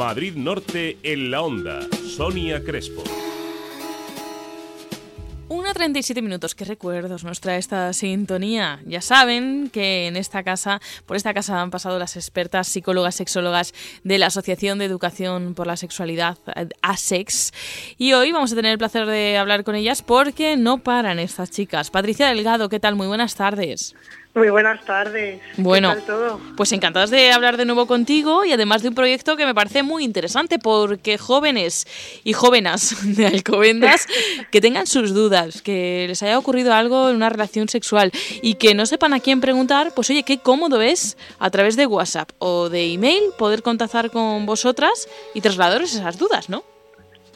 Madrid Norte en la onda. Sonia Crespo. Una 37 minutos, qué recuerdos nos trae esta sintonía. Ya saben que en esta casa, por esta casa han pasado las expertas psicólogas, sexólogas de la Asociación de Educación por la Sexualidad, ASEX. Y hoy vamos a tener el placer de hablar con ellas porque no paran estas chicas. Patricia Delgado, ¿qué tal? Muy buenas tardes. Muy buenas tardes. Bueno, ¿Qué tal todo? pues encantadas de hablar de nuevo contigo y además de un proyecto que me parece muy interesante porque jóvenes y jóvenes de Alcobendas que tengan sus dudas, que les haya ocurrido algo en una relación sexual y que no sepan a quién preguntar, pues oye, qué cómodo es a través de WhatsApp o de email poder contactar con vosotras y trasladaros esas dudas, ¿no?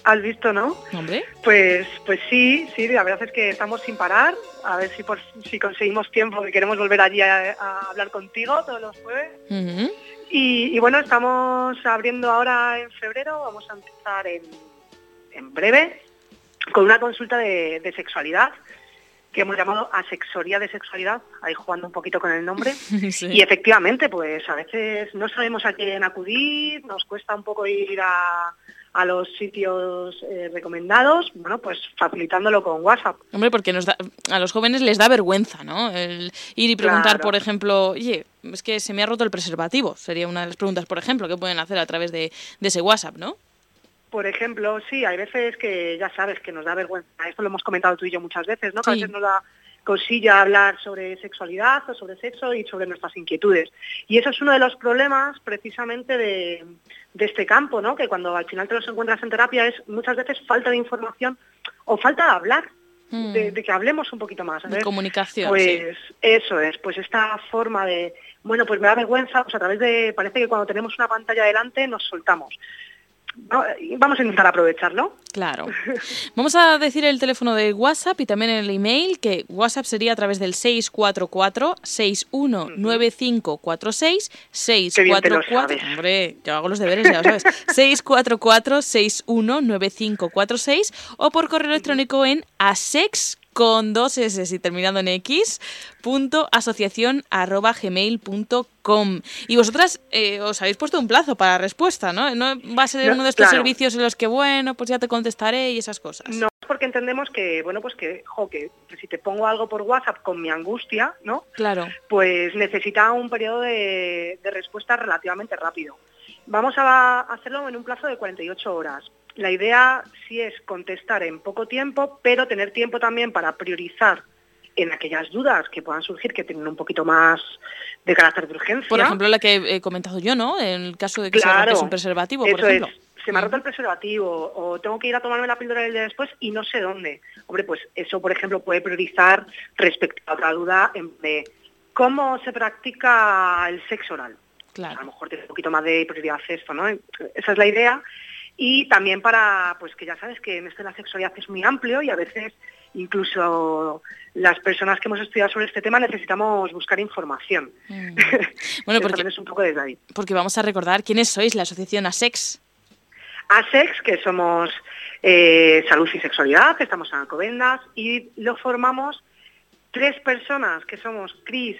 ¿Has visto, no? Hombre. Pues, pues sí, sí, la verdad es que estamos sin parar. A ver si por, si conseguimos tiempo, que queremos volver allí a, a hablar contigo todos los jueves. Y, y bueno, estamos abriendo ahora en febrero, vamos a empezar en, en breve con una consulta de, de sexualidad que hemos llamado asexoría de sexualidad, ahí jugando un poquito con el nombre. Sí. Y efectivamente, pues a veces no sabemos a quién acudir, nos cuesta un poco ir a, a los sitios eh, recomendados, bueno, pues facilitándolo con WhatsApp. Hombre, porque nos da, a los jóvenes les da vergüenza, ¿no? El ir y preguntar, Claro. por ejemplo, oye, es que se me ha roto el preservativo. Sería una de las preguntas, por ejemplo, que pueden hacer a través de, de ese WhatsApp, ¿no? Por ejemplo, sí, hay veces que ya sabes que nos da vergüenza. Esto lo hemos comentado tú y yo muchas veces, ¿no? Que a Sí. veces nos da cosilla hablar sobre sexualidad o sobre sexo y sobre nuestras inquietudes. Y eso es uno de los problemas precisamente de, de este campo, ¿no? Que cuando al final te los encuentras en terapia es muchas veces falta de información o falta de hablar, Mm. de, de que hablemos un poquito más. De comunicación, Pues eso es, pues esta forma de, bueno, pues me da vergüenza, pues a través de, parece que cuando tenemos una pantalla delante nos soltamos. Vamos a intentar aprovecharlo. Claro. Vamos a decir el teléfono de WhatsApp y también el email, que WhatsApp sería a través del 644-619546, Qué bien te lo 644... sabes. Hombre, yo hago los deberes, ya lo sabes. 644-619546 o por correo electrónico en asex con dos S y terminando en X, punto asociación arroba gmail punto com. Y vosotras eh, os habéis puesto un plazo para respuesta, ¿no? No va a ser No, uno de estos claro. servicios en los que, bueno, pues ya te contestaré y esas cosas. No es porque entendemos que, bueno, pues que, jo, que, que si te pongo algo por WhatsApp con mi angustia, ¿no? Claro. Pues necesita un periodo de, de respuesta relativamente rápido. Vamos a hacerlo en un plazo de 48 horas. La idea sí es contestar en poco tiempo, pero tener tiempo también para priorizar en aquellas dudas que puedan surgir que tienen un poquito más de carácter de urgencia. Por ejemplo, la que he comentado yo, ¿no? En el caso de que se Claro, rompiese un preservativo, por ejemplo. es. Se me ha roto el preservativo o tengo que ir a tomarme la píldora del día después y no sé dónde. Hombre, pues eso, por ejemplo, puede priorizar respecto a otra duda de cómo se practica el sexo oral. A lo Claro. mejor tiene un poquito más de prioridad esto, ¿no? Esa es la idea. Y también para, pues que ya sabes que en esto de la sexualidad es muy amplio y a veces incluso las personas que hemos estudiado sobre este tema necesitamos buscar información. Mm. Bueno, porque, es un poco desde ahí. porque vamos a recordar quiénes sois, la asociación ASEX. ASEX, que somos eh, Salud y Sexualidad, estamos en Alcobendas, y lo formamos tres personas, que somos Cris,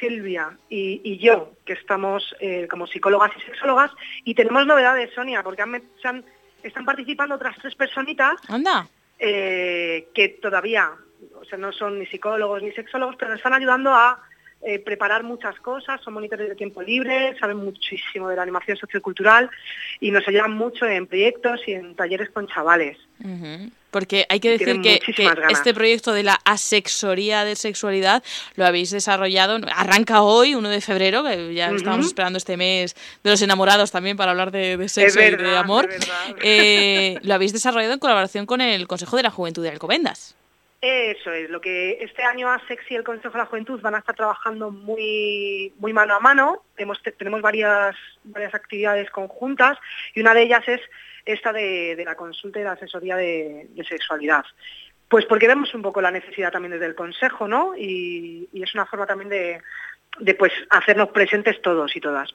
Silvia y, y yo, que estamos eh, como psicólogas y sexólogas, y tenemos novedades, Sonia, porque han han- están participando otras tres personitas Anda. eh, que todavía, o sea, no son ni psicólogos ni sexólogos, pero nos están ayudando a eh, preparar muchas cosas, son monitores de tiempo libre, saben muchísimo de la animación sociocultural y nos ayudan mucho en proyectos y en talleres con chavales. Porque hay que decir que, este proyecto de la asexoría de sexualidad lo habéis desarrollado, arranca hoy, 1 de febrero, que ya Ujú. estamos esperando este mes de los enamorados también para hablar de, de sexo y de amor. Eh, lo habéis desarrollado en colaboración con el Consejo de la Juventud de Alcobendas. Eso es, lo que este año ASEX y el Consejo de la Juventud van a estar trabajando muy, muy mano a mano. Tenemos varias, varias actividades conjuntas y una de ellas es esta de, la consulta y la asesoría de, sexualidad. Pues porque vemos un poco la necesidad también desde el Consejo, ¿no? Y, y es una forma también de, de pues hacernos presentes todos y todas.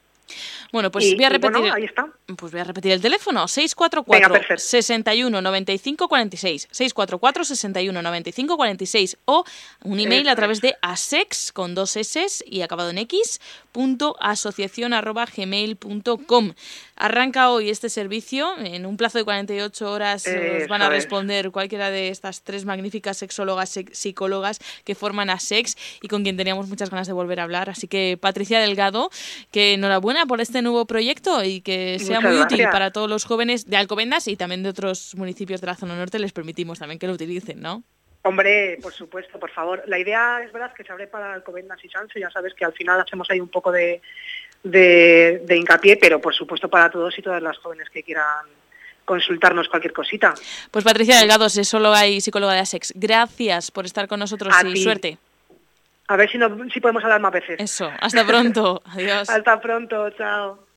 Bueno, pues voy a repetir. ahí está. Pues voy a repetir el teléfono: 644 61 95 46. 644 61 95 46. O un email a través de asex con dos S y acabado en X punto asociación arroba gmail.com. Arranca hoy este servicio. En un plazo de 48 horas os van a responder cualquiera de estas tres magníficas sexólogas, psicólogas que forman ASEX y con quien teníamos muchas ganas de volver a hablar. Así que, Patricia Delgado, que enhorabuena por este nuevo proyecto y que sea muy útil para todos los jóvenes de Alcobendas y también de otros municipios de la zona norte. Les permitimos también que lo utilicen, ¿no? Hombre, por supuesto, por favor. La idea es verdad que se abre para Alcobendas y Sancho. Ya sabes que al final hacemos ahí un poco de, de, hincapié, pero por supuesto para todos y todas las jóvenes que quieran consultarnos cualquier cosita. Pues Patricia Delgado, sexóloga y psicóloga de ASEX, gracias por estar con nosotros y suerte. A ver si, no, si podemos hablar más veces. Eso, hasta pronto. Adiós. hasta pronto, chao.